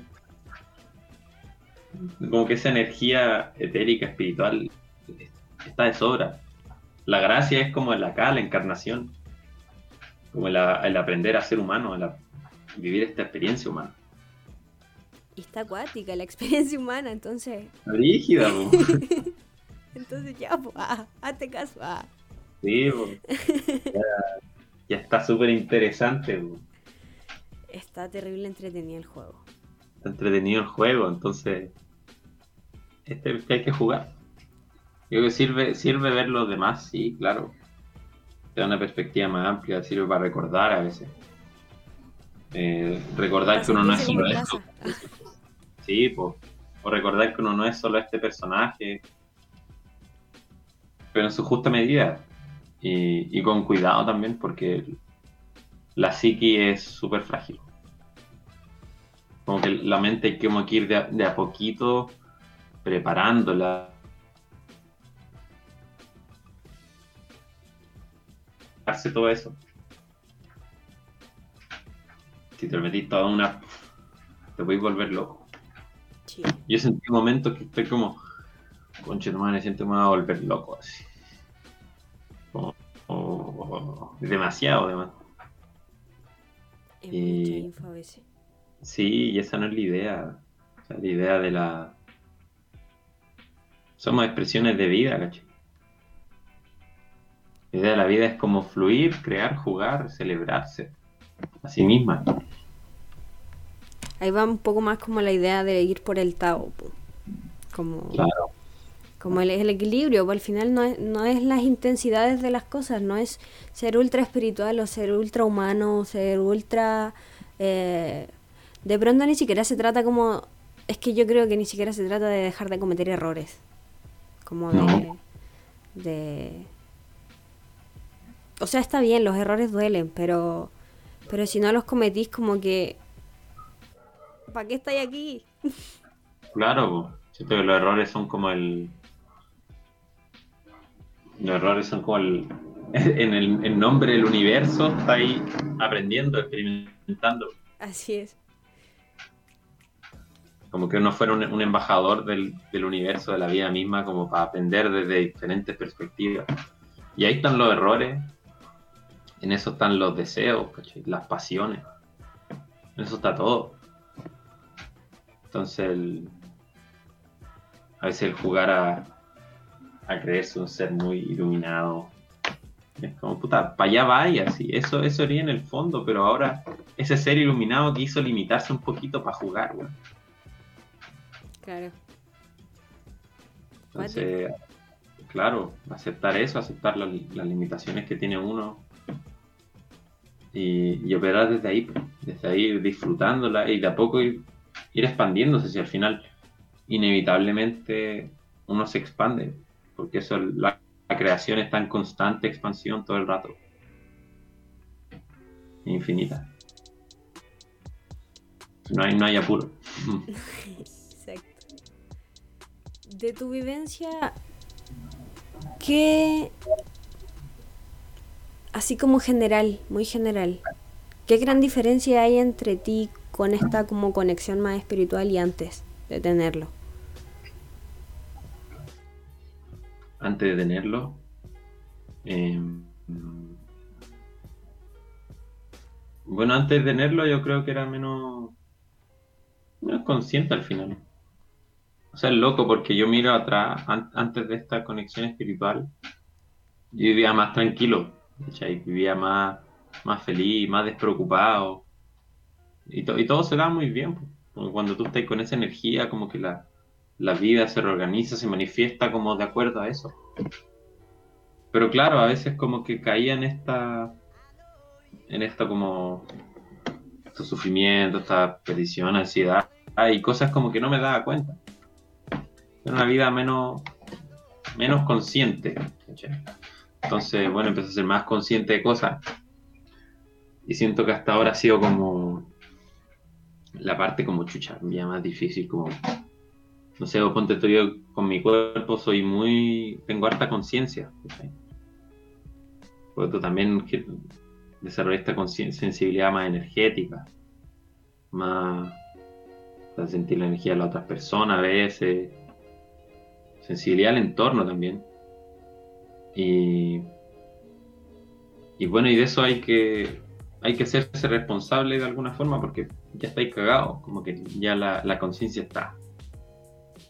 Como que esa energía etérica, espiritual, está de sobra. La gracia es como el acá, la encarnación, como el, aprender a ser humano, el vivir esta experiencia humana. Y está acuática la experiencia humana, entonces. Rígida, Entonces ya, pues, ah, hazte caso. Ah. Sí, ya, está súper interesante. Está terrible entretenido el juego. Está entretenido el juego, entonces este que hay que jugar. Yo creo que sirve, sirve ver los demás, sí, claro. Te da una perspectiva más amplia, sirve para recordar a veces. Eh, recordar que uno no es solo esto. Sí, pues. O recordar que uno no es solo este personaje. Pero en su justa medida. Y, con cuidado también, porque la psiqui es súper frágil. Como que la mente hay que ir de de a poquito preparándola. Hace todo eso. Si te lo metís toda una. te voy a volver loco. Yo sentí un momento que estoy como. Conche, no me siento me voy a volver loco así. Como, demasiado, demasiado. y, Sí, y esa no es la idea. la idea de la, somos expresiones de vida, ¿cachai? La idea de la vida es como fluir, crear, jugar, celebrarse a sí misma. Ahí va un poco más como la idea de ir por el Tao, como, como el, el equilibrio, al final no es, no es las intensidades de las cosas, no es ser ultra espiritual o ser ultra humano, o ser ultra... Eh, de pronto ni siquiera se trata como... Es que yo creo que ni siquiera se trata de dejar de cometer errores como de, O sea, está bien, los errores duelen, pero, pero si no los cometís como que... ¿Para qué estáis aquí? Claro, siento que los errores son como el... Los errores son como el... En el nombre del universo, estáis aprendiendo, experimentando. Así es como que uno fuera un, embajador del, universo, de la vida misma, como para aprender desde diferentes perspectivas. Y ahí están los errores, en eso están los deseos, las pasiones, en eso está todo. Entonces, a veces el jugar a, a creerse un ser muy iluminado. Es como, puta, para allá vaya, así. Eso, eso haría en el fondo, pero ahora ese ser iluminado quiso limitarse un poquito para jugar, weón. Claro. Entonces, claro, aceptar eso, aceptar la- las limitaciones que tiene uno y, y operar desde ahí, pues, desde ahí disfrutándola y de a poco ir, ir expandiéndose, si al final inevitablemente uno se expande, porque eso la, la creación está en constante expansión todo el rato, infinita. No hay, no hay apuro. De tu vivencia, ¿qué, así como general, muy general, qué gran diferencia hay entre ti con esta como conexión más espiritual y antes de tenerlo? antes de tenerlo, eh, bueno, antes de tenerlo yo creo que era menos, menos consciente al final. O sea, es loco porque yo miro atrás, an- antes de esta conexión espiritual, yo vivía más tranquilo, ¿cachai? Vivía más, más feliz, más despreocupado. Y, y todo se da muy bien. Cuando tú estás con esa energía, como que la, la vida se reorganiza, se manifiesta como de acuerdo a eso. Pero claro, a veces como que caía en esta, en esta como, estos sufrimientos, esta petición, ansiedad, y cosas como que no me daba cuenta. Era una vida menos, menos consciente. Entonces, bueno, empecé a ser más consciente de cosas. Y siento que hasta ahora ha sido como la parte como chucha, ya más difícil, como no sé, ponte yo con mi cuerpo soy muy, tengo harta conciencia. Porque tú también desarrollas esta sensibilidad más energética, más para sentir la energía de las otras personas a veces, sensibilidad al entorno también. Y, y bueno, y de eso hay que, hay que hacerse responsable de alguna forma porque ya estáis cagados, como que ya la, la conciencia está.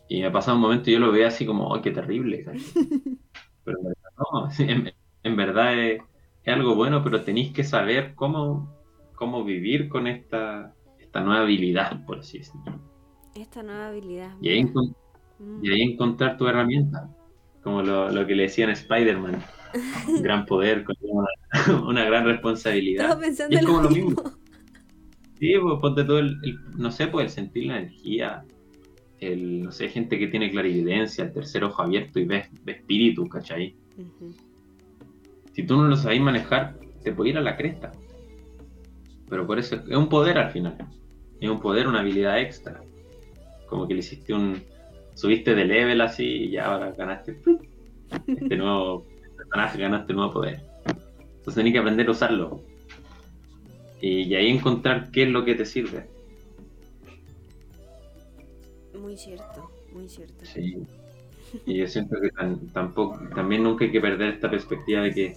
Y me ha pasado un momento y yo lo veo así como, ¡ay, qué terrible! Pero en verdad no, en, en verdad es, es algo bueno, pero tenéis que saber cómo, cómo vivir con esta, esta nueva habilidad, por así decirlo. Esta nueva habilidad. Y ahí. Y ahí encontrar tu herramienta, como lo, lo que le decían a Spider-Man. Un gran poder con una, una gran responsabilidad. Estaba pensando es como lo mismo. mismo. Sí, pues ponte todo el, el- no sé, pues el sentir la energía, el, no sé, gente que tiene clarividencia, el tercer ojo abierto y ve, ve espíritus, ¿cachai? Si tú no lo sabes manejar, te puede ir a la cresta. Pero por eso es un poder al final. Es un poder, una habilidad extra. Como que le hiciste un. Subiste de level así y ya ahora ganaste este nuevo personaje, ganaste nuevo poder. Entonces tenés que aprender a usarlo. Y, y ahí encontrar qué es lo que te sirve. Muy cierto, muy cierto. Sí. Y yo siento que tan- tampoco, también nunca hay que perder esta perspectiva de que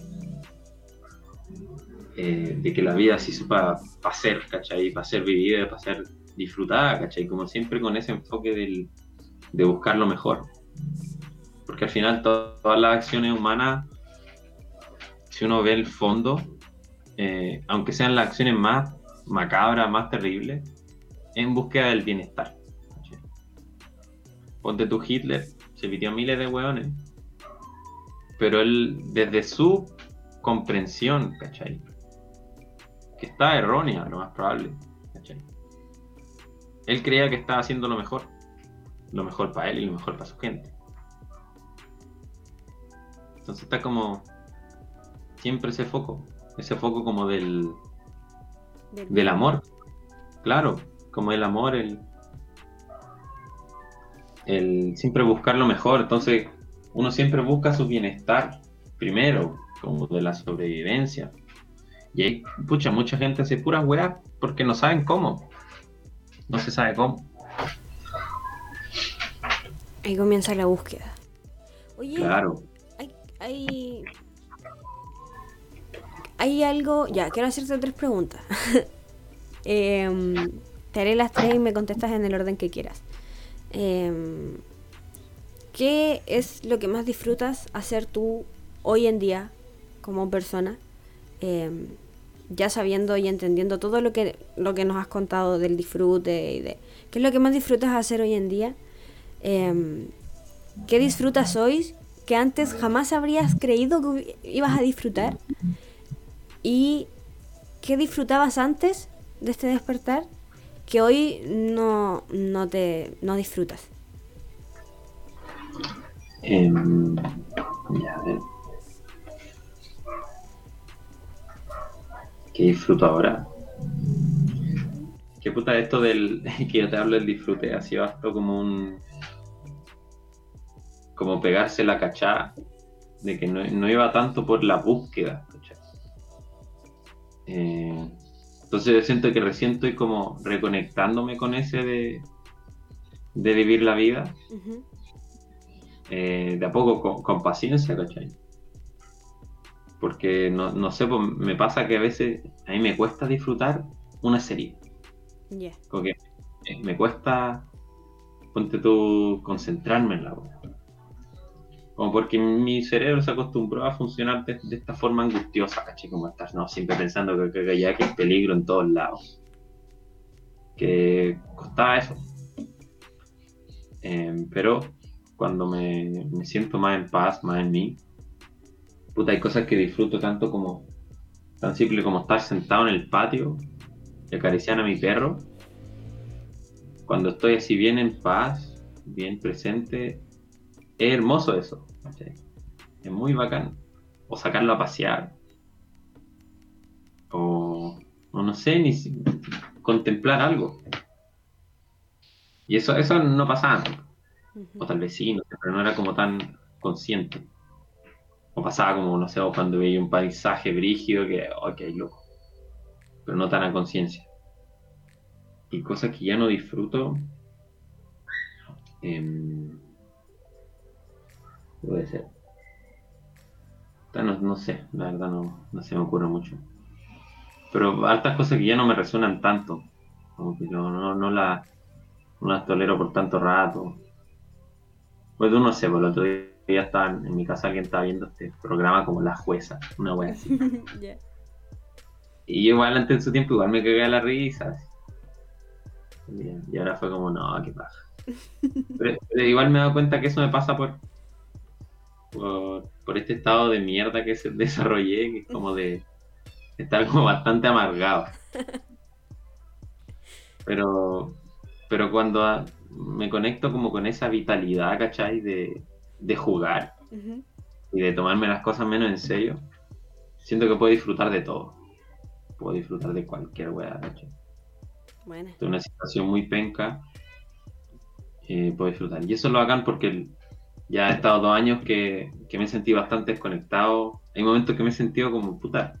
eh, de que la vida se hizo para ser, ¿cachai? Para ser vivida, para ser disfrutada, ¿cachai? Como siempre con ese enfoque del, de buscar lo mejor. Porque al final to- todas las acciones humanas, si uno ve el fondo, eh, aunque sean las acciones más macabras, más terribles, en búsqueda del bienestar. Ponte tu Hitler, se pitió miles de hueones, pero él, desde su comprensión, ¿cachai? Que está errónea, lo más probable, ¿cachai? Él creía que estaba haciendo lo mejor, lo mejor para él y lo mejor para su gente. Entonces está como siempre ese foco, ese foco como del, Del- del amor, claro, como el amor, el, el siempre buscar lo mejor, entonces uno siempre busca su bienestar primero, como de la sobrevivencia. Y hay, pucha, mucha gente hace puras weas porque no saben cómo. No se sabe cómo. Ahí comienza la búsqueda. Oye, Claro. hay, hay, hay algo. Ya, quiero hacerte tres preguntas. Em, te haré las tres y me contestas en el orden que quieras. Em, ¿qué es lo que más disfrutas hacer tú hoy en día como persona? Em, ya sabiendo y entendiendo todo lo que, lo que nos has contado del disfrute y de qué es lo que más disfrutas hacer hoy en día, em, qué disfrutas hoy que antes jamás habrías creído que ibas a disfrutar y qué disfrutabas antes de este despertar que hoy no, no te no disfrutas. Em, ¿Qué disfruto ahora? ¿Qué puta esto del que yo te hablo del disfrute? Ha sido esto como un. Como pegarse la cachada de que no, iba tanto por la búsqueda. Eh, entonces yo siento que recién estoy como reconectándome con ese de, de vivir la vida. Eh, de a poco con, paciencia, ¿cachai? Porque no, sé, pues, me pasa que a veces a mí me cuesta disfrutar una serie. Yeah. Porque me cuesta, ponte tú, concentrarme en la obra. Como porque mi cerebro se acostumbró a funcionar de, esta forma angustiosa, ¿cachai? Como estás, ¿no? Siempre pensando que, que, ya que hay peligro en todos lados. Que costaba eso. Em, pero cuando me, me siento más en paz, más en mí, puta, hay cosas que disfruto tanto como, tan simple como estar sentado en el patio y acariciar a mi perro. Cuando estoy así bien en paz, bien presente, es hermoso eso. Es muy bacán. O sacarlo a pasear. O, no sé, ni contemplar algo. Y eso, eso no pasaba. O tal vez sí, pero no era como tan consciente. O pasaba como, no sé, cuando veía un paisaje brígido que, ok, loco. Pero no tan a conciencia. Y cosas que ya no disfruto. Em, puede ser. No, sé, la verdad no, no se me ocurre mucho. Pero altas cosas que ya no me resuenan tanto. Como que no, no, no, la, no las tolero por tanto rato. Pues tú no sé, por el otro día estaba en, mi casa, alguien estaba viendo este programa como La Jueza, una wea así. Y igual antes de su tiempo igual me cagué a la risa. Y ahora fue como, no, qué paja. Pero, igual me he dado cuenta que eso me pasa por, por, este estado de mierda que se desarrollé, que es como de estar como bastante amargado. Pero, pero cuando me conecto como con esa vitalidad, ¿cachai? De, de jugar y de tomarme las cosas menos en serio, siento que puedo disfrutar de todo. Puedo disfrutar de cualquier weá, Bueno. De una situación muy penca, eh, puedo disfrutar. Y eso lo hagan porque ya he estado dos años que, me he sentido bastante desconectado. Hay momentos que me he sentido como puta.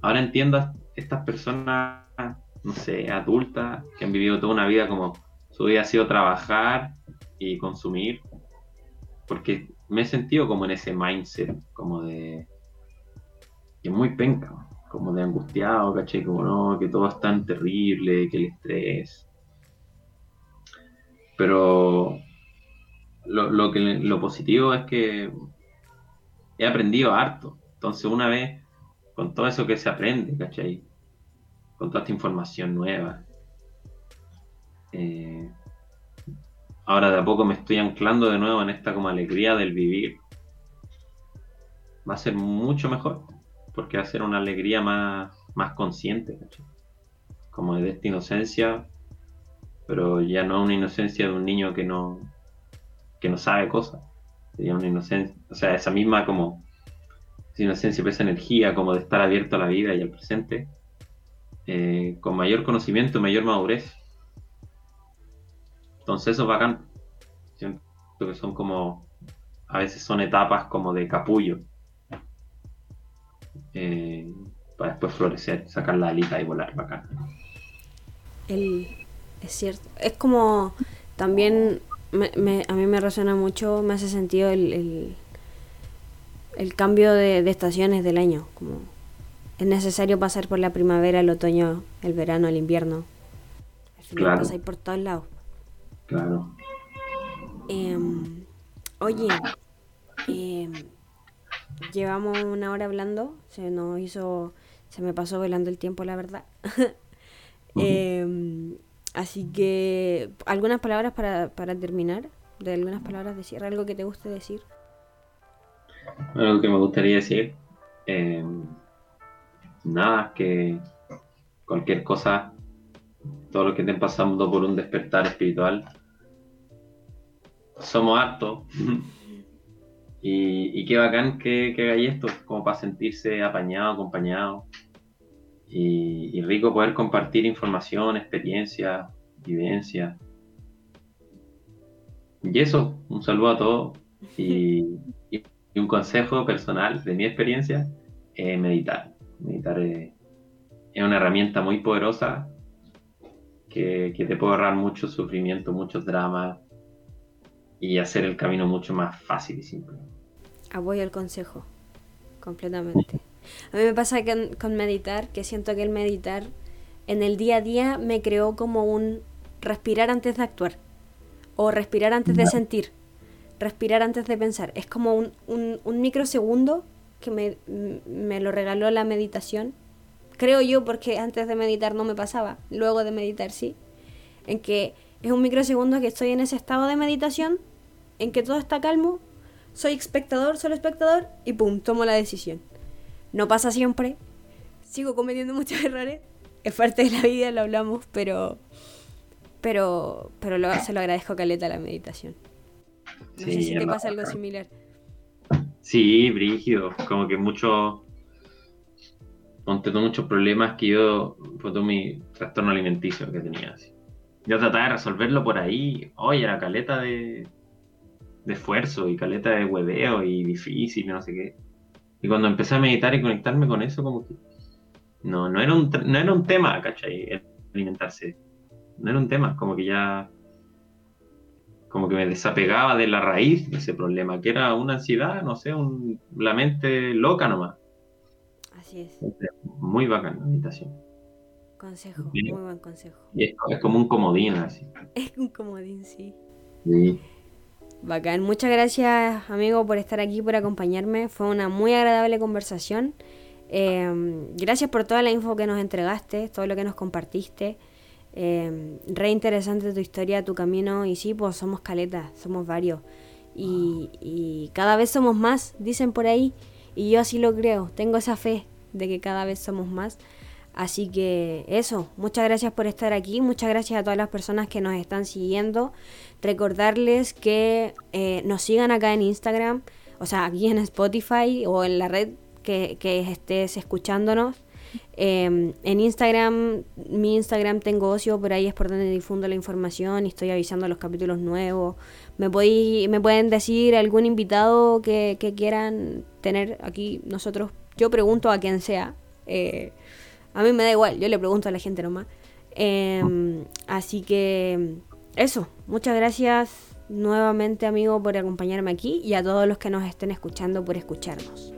Ahora entiendo a estas personas, no sé, adultas, que han vivido toda una vida como su vida ha sido trabajar y consumir porque me he sentido como en ese mindset, como de. que es muy penca, como de angustiado, caché, como no, que todo es tan terrible, que el estrés. Pero lo, que, lo positivo es que he aprendido harto. Entonces, una vez, con todo eso que se aprende, ¿cachai? Con toda esta información nueva, eh, ahora de a poco me estoy anclando de nuevo en esta como alegría del vivir, va a ser mucho mejor, porque va a ser una alegría más, más consciente, como de esta inocencia, pero ya no una inocencia de un niño que no, que no sabe cosas, sería una inocencia, o sea, esa misma como esa inocencia, esa energía como de estar abierto a la vida y al presente, eh, con mayor conocimiento, mayor madurez entonces eso es bacán. Siento que son como, a veces son etapas como de capullo. Eh, para después florecer, sacar la alita y volar bacán. El, es cierto. Es como también a mí me resuena mucho, me hace sentido el, el, cambio de, estaciones del año. Como es necesario pasar por la primavera, el otoño, el verano, el invierno. Al final claro. por todos lados. Claro. Em, Oye, em, llevamos una hora hablando, se nos hizo, se me pasó velando el tiempo, la verdad. así que, algunas palabras para, para terminar, de algunas palabras de cierre, algo que te guste decir. Algo que me gustaría decir, em, nada, que cualquier cosa, todo lo que estén pasando por un despertar espiritual, somos hartos. y, y, qué bacán que, que hagáis esto, como para sentirse apañado, acompañado. Y, rico poder compartir información, experiencia, vivencia. Y eso, un saludo a todos. Y, y, un consejo personal de mi experiencia, eh, meditar. Meditar es, es, una herramienta muy poderosa que, que te puede ahorrar mucho sufrimiento, muchos dramas, y hacer el camino mucho más fácil y simple. Apoyo el consejo, completamente. A mí me pasa que con meditar, que siento que el meditar en el día a día me creó como un respirar antes de actuar, o respirar antes de sentir, respirar antes de pensar. Es como un, un, un microsegundo que me, me lo regaló la meditación. Creo yo porque antes de meditar no me pasaba, luego de meditar sí. En que es un microsegundo que estoy en ese estado de meditación, en que todo está calmo, soy espectador, solo espectador, y pum, tomo la decisión. No pasa siempre, sigo cometiendo muchos errores, es parte de la vida, lo hablamos, pero pero pero se lo agradezco a Caleta la meditación. No sé si te pasa algo similar. Sí, brígido, como que mucho tengo muchos problemas que yo, fue todo mi trastorno alimenticio que tenía así yo trataba de resolverlo por ahí. Oye, era caleta de, de esfuerzo y caleta de hueveo y difícil no sé qué. Y cuando empecé a meditar y conectarme con eso, como que no, no era un, no era un tema, ¿cachai? alimentarse. No era un tema, como que ya como que me desapegaba de la raíz de ese problema, que era una ansiedad, no sé, un, la mente loca nomás. Así es. Muy bacán la meditación. Consejo, muy buen consejo. es, como un comodín así. Es un comodín, sí. Sí. Bacán. Muchas gracias, amigo, por estar aquí, por acompañarme. Fue una muy agradable conversación. Em, gracias por toda la info que nos entregaste, todo lo que nos compartiste. Eh, re interesante tu historia, tu camino. Y sí, pues somos caletas, somos varios. Y, y cada vez somos más, dicen por ahí. Y yo así lo creo. Tengo esa fe de que cada vez somos más. Así que eso, muchas gracias por estar aquí, muchas gracias a todas las personas que nos están siguiendo. Recordarles que eh, nos sigan acá en Instagram, o sea, aquí en Spotify o en la red que, estés escuchándonos. Em, en Instagram, mi Instagram tengo ocio, por ahí es por donde difundo la información y estoy avisando los capítulos nuevos. Me, me pueden decir algún invitado que, quieran tener aquí nosotros. Yo pregunto a quien sea. Eh, a mí me da igual, yo le pregunto a la gente nomás. Em, así que eso, muchas gracias nuevamente amigo por acompañarme aquí y a todos los que nos estén escuchando por escucharnos.